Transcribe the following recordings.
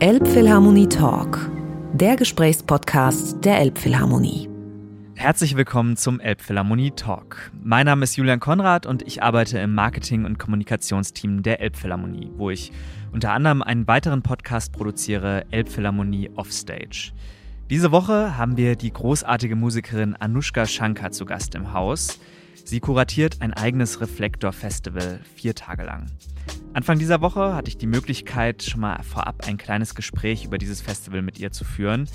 Elbphilharmonie Talk, der Gesprächspodcast der Elbphilharmonie. Herzlich willkommen zum Elbphilharmonie Talk. Mein Name ist Julian Konrad und ich arbeite im Marketing- und Kommunikationsteam der Elbphilharmonie, wo ich unter anderem einen weiteren Podcast produziere, Elbphilharmonie Offstage. Diese Woche haben wir die großartige Musikerin Anushka Shankar zu Gast im Haus. Sie kuratiert ein eigenes Reflektor-Festival vier Tage lang. Anfang dieser Woche hatte ich die Möglichkeit, schon mal vorab ein kleines Gespräch über dieses Festival mit ihr zu führen.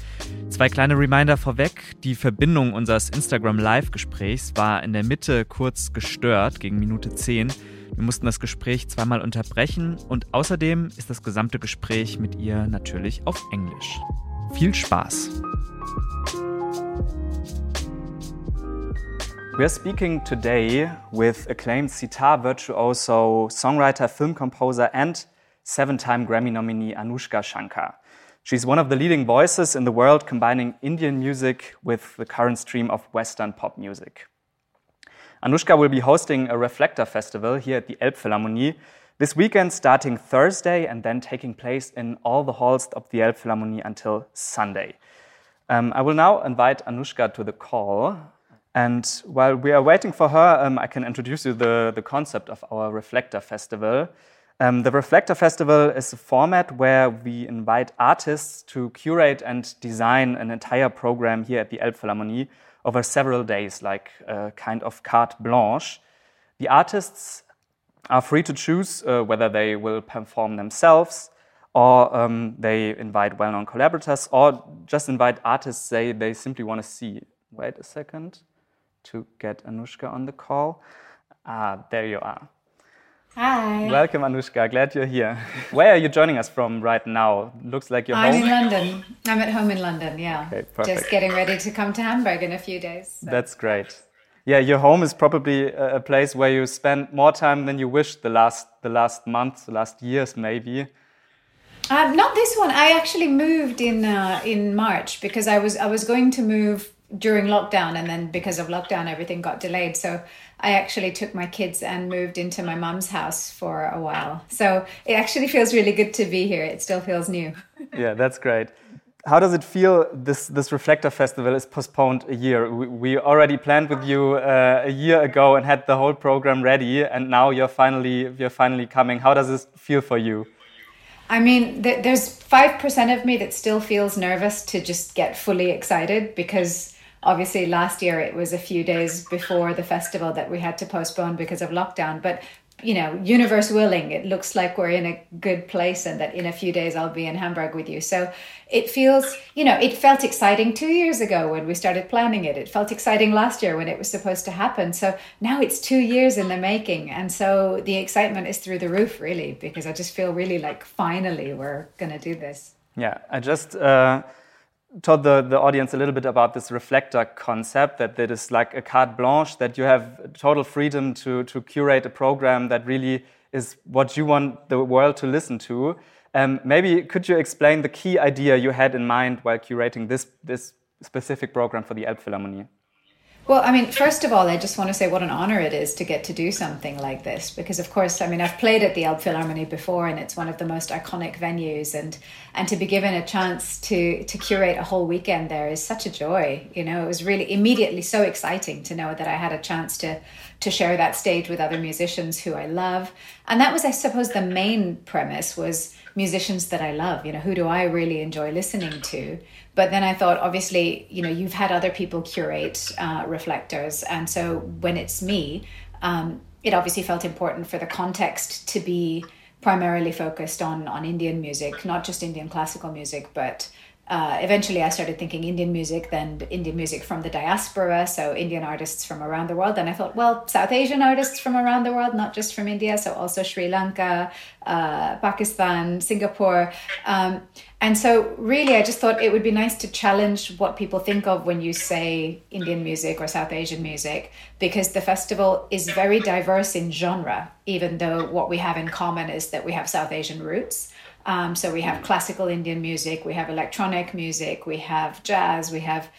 Zwei kleine Reminder vorweg. Die Verbindung unseres Instagram Live-Gesprächs war in der Mitte kurz gestört, gegen Minute 10. Wir mussten das Gespräch zweimal unterbrechen und außerdem ist das gesamte Gespräch mit ihr natürlich auf Englisch. Viel Spaß! We are speaking today with acclaimed sitar virtuoso, songwriter, film composer, and seven time Grammy nominee Anoushka Shankar. She's one of the leading voices in the world combining Indian music with the current stream of Western pop music. Anoushka will be hosting a Reflektor Festival here at the Elbphilharmonie this weekend, starting Thursday and then taking place in all the halls of the Elbphilharmonie until Sunday. Um, I will now invite Anoushka to the call. And while we are waiting for her, um, I can introduce you the, the concept of our Reflektor Festival. Um, the Reflektor Festival is a format where we invite artists to curate and design an entire program here at the Elbphilharmonie over several days, like a kind of carte blanche. The artists are free to choose uh, whether they will perform themselves or um, they invite well known collaborators or just invite artists they, they simply want to see. Wait a second to get Anoushka on the call. Ah, there you are. Hi. Welcome, Anoushka. Glad you're here. Where are you joining us from right now? Looks like you're I'm home. in London. I'm at home in London, yeah. Okay, perfect. Just getting ready to come to Hamburg in a few days. so. That's great. Yeah, your home is probably a place where you spend more time than you wish the last the last months, the last years, maybe. Uh, not this one. I actually moved in uh, in March because I was I was going to move during lockdown, and then because of lockdown, everything got delayed. So I actually took my kids and moved into my mom's house for a while. So it actually feels really good to be here. It still feels new. Yeah, that's great. How does it feel? This this Reflektor Festival is postponed a year. We, we already planned with you uh, a year ago and had the whole program ready, and now you're finally you're finally coming. How does this feel for you? I mean, there's five percent of me that still feels nervous to just get fully excited because obviously last year it was a few days before the festival that we had to postpone because of lockdown. But you know, universe willing, it looks like we're in a good place and that in a few days I'll be in Hamburg with you. So it feels, you know, it felt exciting two years ago when we started planning it. It felt exciting last year when it was supposed to happen. So now it's two years in the making. And so the excitement is through the roof, really, because I just feel really like finally we're to do this. Yeah, I just uh, told the, the audience a little bit about this reflector concept that that is like a carte blanche, that you have total freedom to, to curate a program that really is what you want the world to listen to. Um, maybe could you explain the key idea you had in mind while curating this, this specific program for the Elbphilharmonie? Well, I mean, first of all, I just want to say what an honor it is to get to do something like this because, of course, I mean, I've played at the Elbphilharmonie before, and it's one of the most iconic venues, and and to be given a chance to to curate a whole weekend there is such a joy. You know, it was really immediately so exciting to know that I had a chance to to share that stage with other musicians who I love, and that was, I suppose, the main premise was musicians that I love. You know, who do I really enjoy listening to? But then I thought, obviously, you know, you've had other people curate uh, reflectors, and so when it's me, um, it obviously felt important for the context to be primarily focused on on Indian music, not just Indian classical music, but uh, eventually I started thinking Indian music, then Indian music from the diaspora, so Indian artists from around the world. Then I thought, well, South Asian artists from around the world, not just from India, so also Sri Lanka, uh, Pakistan, Singapore. Um, and so, really, I just thought it would be nice to challenge what people think of when you say Indian music or South Asian music, because the festival is very diverse in genre. even though what we have in common is that we have South Asian roots. Um, so we have classical Indian music, we have electronic music, we have jazz, we have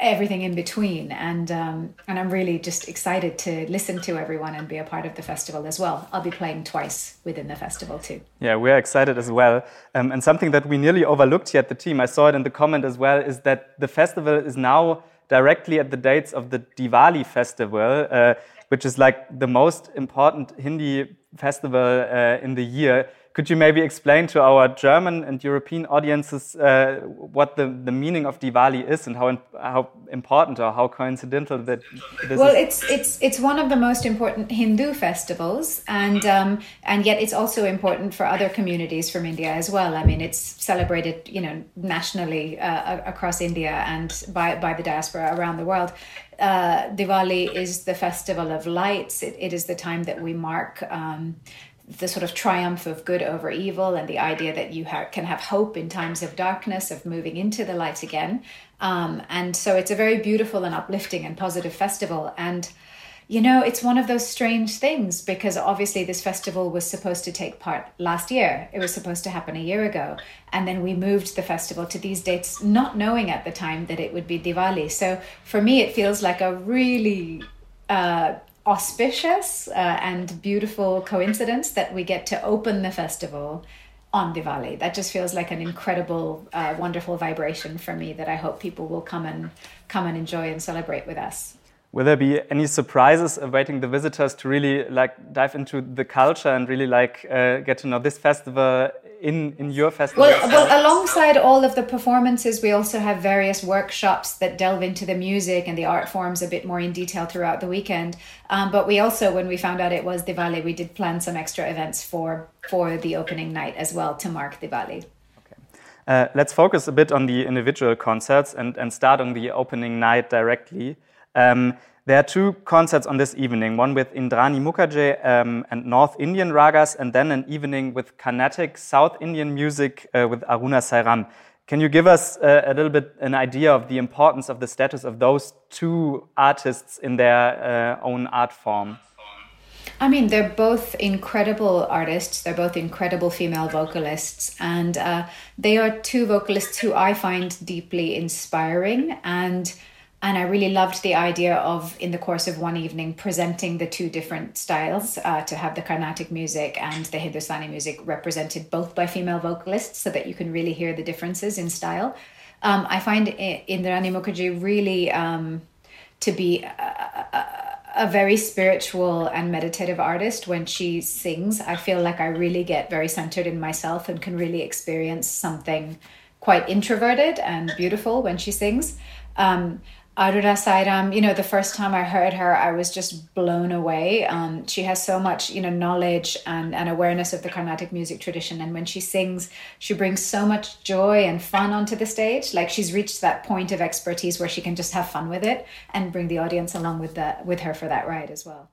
everything in between, and um, and I'm really just excited to listen to everyone and be a part of the festival as well. I'll be playing twice within the festival too. Yeah, we're excited as well. Um, and something that we nearly overlooked here at the team, I saw it in the comment as well, is that the festival is now directly at the dates of the Diwali festival, uh, which is like the most important Hindi festival uh, in the year. Could you maybe explain to our German and European audiences uh, what the, the meaning of Diwali is and how how important or how coincidental that this well, is? it's it's it's one of the most important Hindu festivals, and um, and yet it's also important for other communities from India as well. I mean, it's celebrated, you know, nationally uh, across India and by by the diaspora around the world. Uh, Diwali is the festival of lights. It, it is the time that we mark. Um, the sort of triumph of good over evil and the idea that you ha- can have hope in times of darkness, of moving into the light again. Um, and so it's a very beautiful and uplifting and positive festival. And, you know, it's one of those strange things because obviously this festival was supposed to take part last year. It was supposed to happen a year ago. And then we moved the festival to these dates, not knowing at the time that it would be Diwali. So for me, it feels like a really uh, auspicious uh, and beautiful coincidence that we get to open the festival on Diwali. That just feels like an incredible, uh, wonderful vibration for me that I hope people will come and come and enjoy and celebrate with us. Will there be any surprises awaiting the visitors to really like dive into the culture and really like uh, get to know this festival in in your festival? Well, well, alongside all of the performances, we also have various workshops that delve into the music and the art forms a bit more in detail throughout the weekend. Um, but we also, when we found out it was Diwali, we did plan some extra events for for the opening night as well to mark Diwali. Uh, let's focus a bit on the individual concerts and, and start on the opening night directly. Um, there are two concerts on this evening, one with Indrani Mukherjee um, and North Indian ragas, and then an evening with Carnatic South Indian music uh, with Aruna Sairam. Can you give us uh, a little bit an idea of the importance of the status of those two artists in their uh, own art form? I mean, they're both incredible artists. They're both incredible female vocalists. And uh, they are two vocalists who I find deeply inspiring. And and I really loved the idea of, in the course of one evening, presenting the two different styles uh, to have the Carnatic music and the Hindustani music represented both by female vocalists so that you can really hear the differences in style. Um, I find Indrani Mukherjee really um, to be a, a, a, very spiritual and meditative artist. When she sings, I feel like I really get very centered in myself and can really experience something quite introverted and beautiful when she sings. Um, Aruna Sairam, you know, the first time I heard her, I was just blown away. Um, she has so much, you know, knowledge and, and awareness of the Carnatic music tradition. And when she sings, she brings so much joy and fun onto the stage. Like she's reached that point of expertise where she can just have fun with it and bring the audience along with that with her for that ride as well.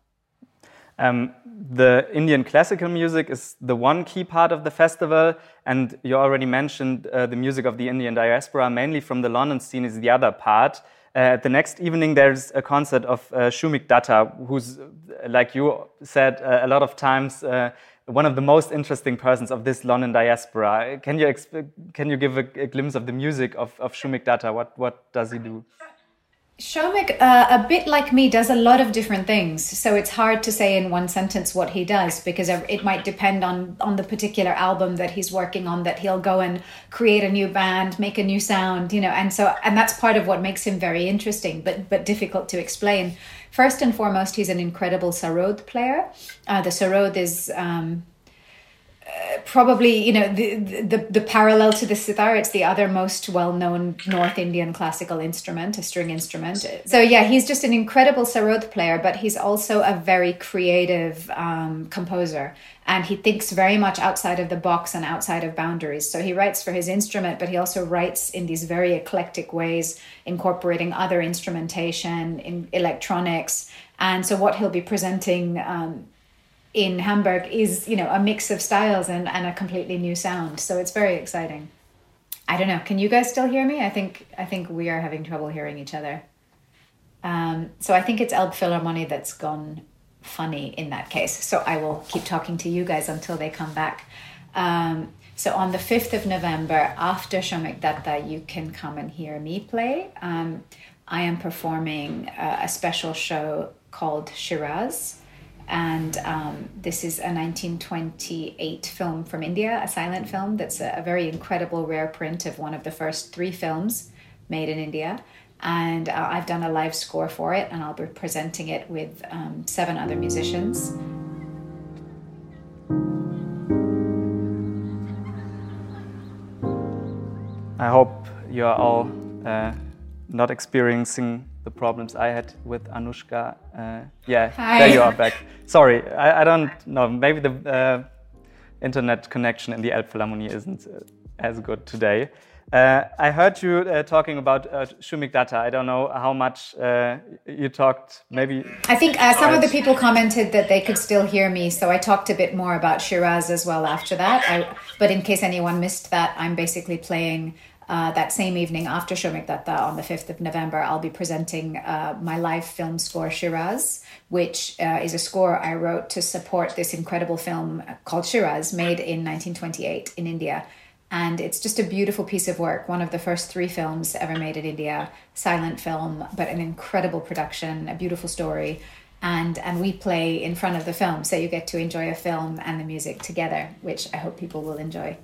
Um, the Indian classical music is the one key part of the festival, and you already mentioned uh, the music of the Indian diaspora, mainly from the London scene, is the other part. Uh, the next evening, there's a concert of uh, Soumik Datta, who's, like you said uh, a lot of times, uh, one of the most interesting persons of this London diaspora. Can you can you give a, a, glimpse of the music of, of Soumik Datta? What what does he do? Soumik, uh, a bit like me, does a lot of different things. So it's hard to say in one sentence what he does because it might depend on on the particular album that he's working on. That he'll go and create a new band, make a new sound, you know. And so, and that's part of what makes him very interesting, but but difficult to explain. First and foremost, he's an incredible sarod player. Uh, the sarod is um, probably you know the, the the parallel to the sitar it's the other most well-known north indian classical instrument a string instrument. So yeah he's just an incredible sarod player but he's also a very creative um, composer. And he thinks very much outside of the box and outside of boundaries. So he writes for his instrument but he also writes in these very eclectic ways incorporating other instrumentation in electronics. And so what he'll be presenting um, in Hamburg is, you know, a mix of styles and, and a completely new sound. So it's very exciting. I don't know. Can you guys still hear me? I think I think we are having trouble hearing each other. Um, so I think it's Elbphilharmonie that's gone funny in that case. So I will keep talking to you guys until they come back. Um, so on the 5th of November, after Soumik Datta, you can come and hear me play. Um, I am performing a, a, special show called Shiraz. And um, this is a 1928 film from India, a silent film that's a, a very incredible rare print of one of the first three films made in India and uh, I've done a live score for it, and I'll be presenting it with um, seven other musicians. I hope you are all uh, not experiencing the problems I had with Anoushka. Uh, yeah, Hi. there you are back. Sorry, I, I don't know. Maybe the uh, internet connection in the Elbphilharmonie isn't uh, as good today. Uh, I heard you uh, talking about uh, Soumik Datta. I don't know how much uh, you talked. Maybe I think uh, some of the people commented that they could still hear me, so I talked a bit more about Shiraz as well after that. I, but in case anyone missed that, I'm basically playing. Uh, that same evening after Soumik Datta on the 5th of November, I'll be presenting my live film score Shiraz, which is a score I wrote to support this incredible film called Shiraz, made in 1928 in India. And it's just a beautiful piece of work one of the first three films ever made in india silent film but an incredible production a beautiful story. And and we play in front of the film so you get to enjoy a film and the music together which i hope people will enjoy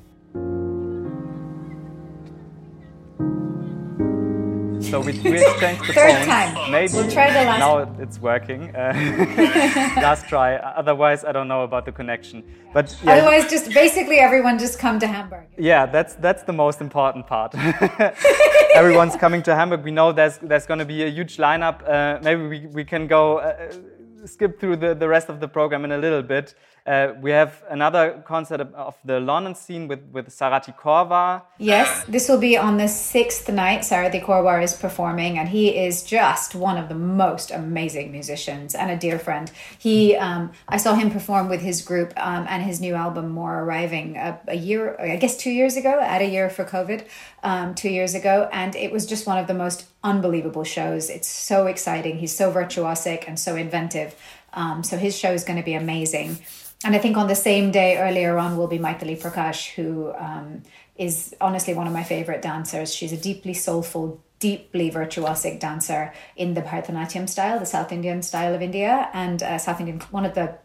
So we, we exchanged the Third phones. time. Maybe We'll try the last now it's working. Uh, last try. Otherwise, I don't know about the connection. But yeah, otherwise just basically everyone just come to hamburg yeah, that's that's the most important part. Everyone's coming to Hamburg. We know there's there's going to be a huge lineup. Uh, maybe we, we can go uh, skip through the, the rest of the program in a little bit. Uh, we have another concert of the London scene with, with Korwar. Yes, this will be on the sixth night. Sarathy Korwar is performing, and he is just one of the most amazing musicians and a dear friend. He, um, I saw him perform with his group um, and his new album More arriving a, a, year, I guess two years ago, at a year for COVID, um, two years ago, and it was just one of the most unbelievable shows. It's so exciting. He's so virtuosic and so inventive. Um, so his show is going to be amazing. And I think on the same day earlier on will be Maithili Prakash, who um, is honestly one of my favorite dancers. She's a deeply soulful, deeply virtuosic dancer in the Bharatanatyam style, the South Indian style of India, and uh, South Indian one of the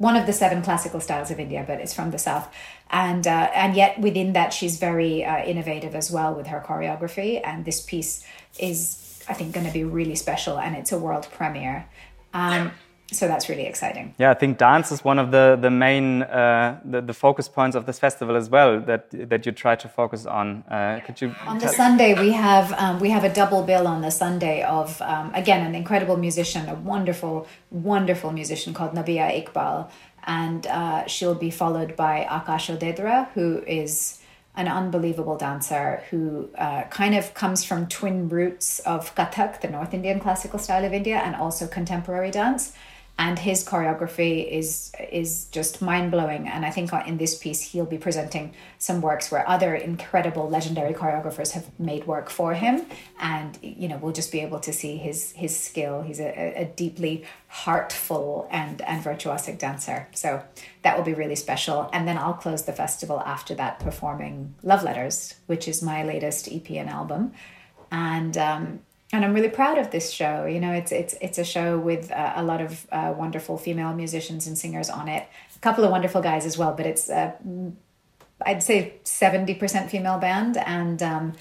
one of the seven classical styles of India, but it's from the south, and uh, and yet within that she's very uh, innovative as well with her choreography. And this piece is, I think, going to be really special, and it's a world premiere. Um, so that's really exciting. Yeah, I think dance is one of the the main uh, the, the focus points of this festival as well that that you try to focus on. Uh, could you on the Sunday we have um, we have a double bill on the Sunday of um, again an incredible musician, a wonderful wonderful musician called Nabihah Iqbal, and uh, she'll be followed by Akash Odedra, who is an unbelievable dancer who uh, kind of comes from twin roots of Kathak, the North Indian classical style of India, and also contemporary dance and his choreography is is just mind blowing. And I think in this piece he'll be presenting some works where other incredible legendary choreographers have made work for him, and you know we'll just be able to see his his skill. He's a, a deeply heartful and and virtuosic dancer, so that will be really special. And then I'll close the festival after that performing Love Letters, which is my latest EP and album, and. Um, and I'm really proud of this show. You know, it's it's it's a show with uh, a lot of uh, wonderful female musicians and singers on it. A couple of wonderful guys as well, but it's uh, I'd say seventy percent female band, and um,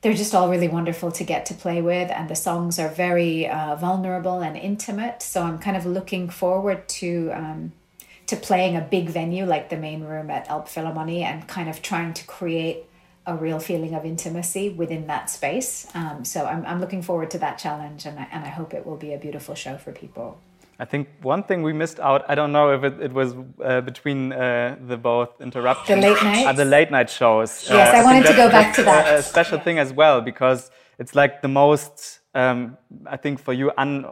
they're just all really wonderful to get to play with. And the songs are very uh, vulnerable and intimate. So I'm kind of looking forward to. Um, to playing a big venue like the main room at Elbphilharmonie and kind of trying to create a real feeling of intimacy within that space. Um, so I'm, I'm looking forward to that challenge, and I, and I hope it will be a beautiful show for people. I think one thing we missed out, I don't know if it, it was uh, between uh, the both interruptions. The late night? Uh, the late night shows. Yes, uh, I wanted to go back to that. A, special thing as well, because it's like the most, um, I think for you, un,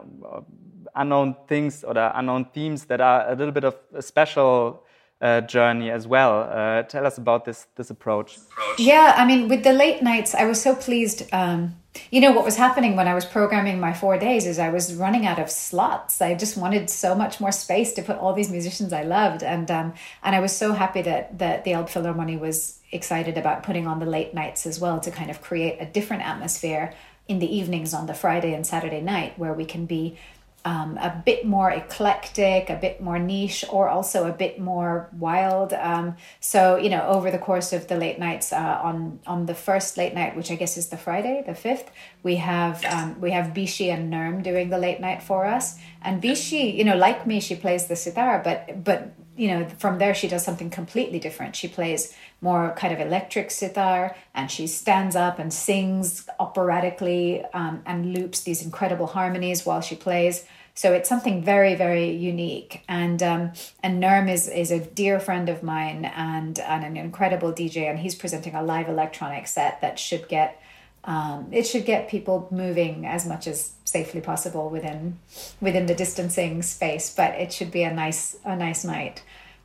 unknown things or unknown themes that are a little bit of a special uh, journey as well. Uh, tell us about this this approach. Yeah, I mean, with the late nights, I was so pleased. Um, you know what was happening when I was programming my four days is I was running out of slots. I just wanted so much more space to put all these musicians I loved, and um, and I was so happy that that the Elbphilharmonie was excited about putting on the late nights as well to kind of create a different atmosphere in the evenings on the Friday and Saturday night where we can be um, a bit more eclectic, a bit more niche, or also a bit more wild. Um, so you know, over the course of the late nights, uh, on on the first late night, which I guess is the Friday, the fifth, we have um, we have Bishi and Nerm doing the late night for us. And Bishi, you know, like me, she plays the sitar, but but you know, from there she does something completely different. She plays more kind of electric sitar, and she stands up and sings operatically um, and loops these incredible harmonies while she plays. So it's something very, very unique. And um, and Nerm is is a dear friend of mine and, and an incredible DJ, and he's presenting a live electronic set that should get um, it should get people moving as much as safely possible within within the distancing space. But it should be a nice a nice night.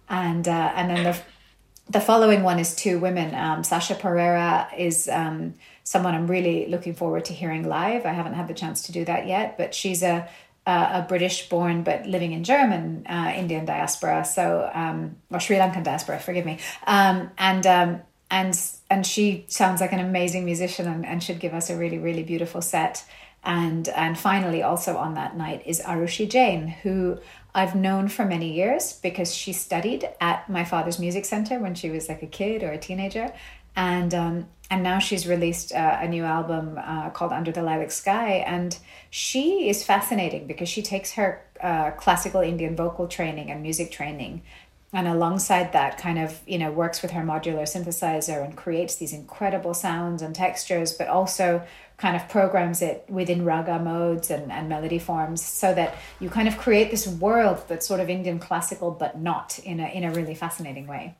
And uh, and then the the following one is two women. Um, Sasha Perera is um, someone I'm really looking forward to hearing live. I haven't had the chance to do that yet, but she's a a, a British born but living in German uh, Indian diaspora, so um, or Sri Lankan diaspora. Forgive me. Um, and um, and and she sounds like an amazing musician and, and should give us a really really beautiful set. And and finally, also on that night is Arushi Jain, who I've known for many years because she studied at my father's music center when she was like a kid or a teenager, and um, and now she's released uh, a new album uh, called Under the Lilac Sky, and she is fascinating because she takes her uh, classical Indian vocal training and music training and alongside that kind of you know works with her modular synthesizer and creates these incredible sounds and textures but also kind of programs it within raga modes and, and melody forms so that you kind of create this world that's sort of indian classical but not in a, in a really fascinating way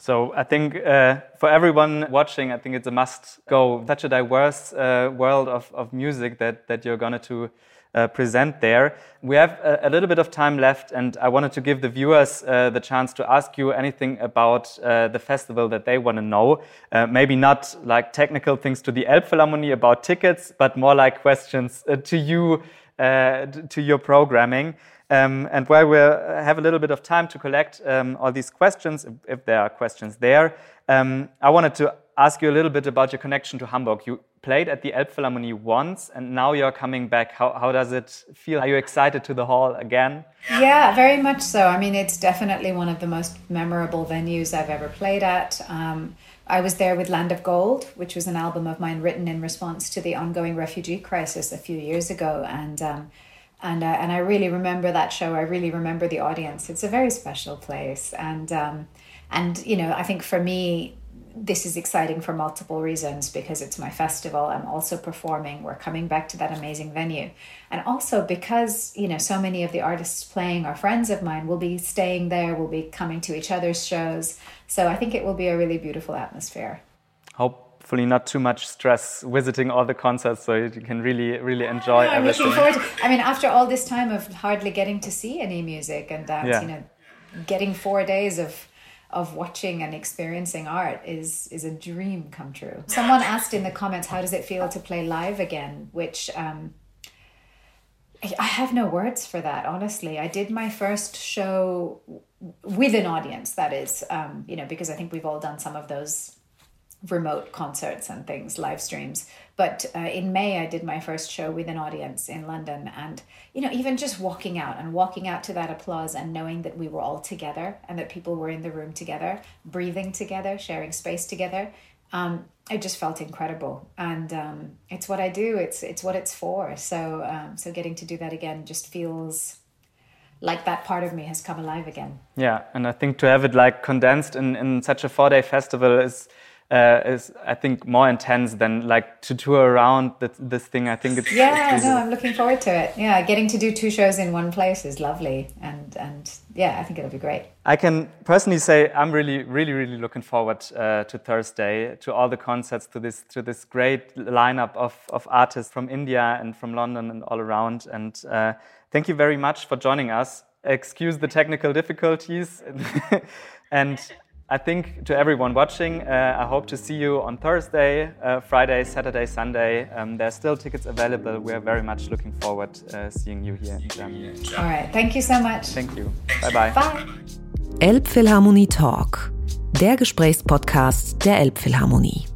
so I think uh, for everyone watching, I think it's a must go. Such a diverse uh, world of, of music that, that you're going to uh, present there. We have a, a, little bit of time left, and I wanted to give the viewers uh, the chance to ask you anything about uh, the festival that they want to know. Uh, maybe not like technical things to the Elbphilharmonie about tickets, but more like questions uh, to you, uh, to your programming. Um, and while we have a little bit of time to collect um, all these questions, if, if, there are questions there, um, I wanted to ask you a little bit about your connection to Hamburg. You played at the Elbphilharmonie once, and now you're coming back. How, how does it feel? Are you excited to the hall again? Yeah, very much so. I mean, it's definitely one of the most memorable venues I've ever played at. Um, I was there with Land of Gold, which was an album of mine written in response to the ongoing refugee crisis a few years ago, and um, and uh, and I really remember that show. I really remember the audience. It's a very special place, and um, and you know, I think for me, this is exciting for multiple reasons because it's my festival. I'm also performing. We're coming back to that amazing venue. And also because, you know, so many of the artists playing are friends of mine, will be staying there, will be coming to each other's shows. So I think it will be a really beautiful atmosphere. Hopefully not too much stress visiting all the concerts so you can really, really ah, enjoy I'm everything. looking forward to, I mean, after all this time of hardly getting to see any music and that, yeah. you know, getting four days of of watching and experiencing art is is a dream come true. Someone asked in the comments, "How does it feel to play live again?" Which um, I have no words for that. Honestly, I did my first show with an audience. That is, um, you know, because I think we've all done some of those remote concerts and things, live streams. But uh, in May, I did my first show with an audience in London. And, you know, even just walking out and walking out to that applause and knowing that we were all together and that people were in the room together, breathing together, sharing space together. Um, it just felt incredible, and um, it's what I do. It's it's what it's for. So um, so getting to do that again just feels like that part of me has come alive again. Yeah, and I think to have it like condensed in, in such a four day festival is uh, is I think more intense than like to tour around this, this thing. I think it's yeah. It's no, I'm looking forward to it. Yeah, getting to do two shows in one place is lovely, and and yeah, I think it'll be great. I can personally say I'm really, really, really looking forward uh, to Thursday, to all the concerts, to this to this great lineup of of artists from India and from London and all around. And uh, thank you very much for joining us. excuse the technical difficulties. and I think to everyone watching, uh, I hope to see you on Thursday, uh, Friday, Saturday, Sunday. Um, there's still tickets available. We're very much looking forward uh, seeing you here in Germany. All right. Thank you so much. Thank you. Bye-bye. Bye. Elbphilharmonie Talk, der Gesprächspodcast der Elbphilharmonie.